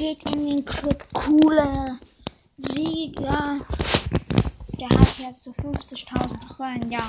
geht in den Club. Cooler Sieger. Der hat jetzt so 50.000 Rollen, Ja.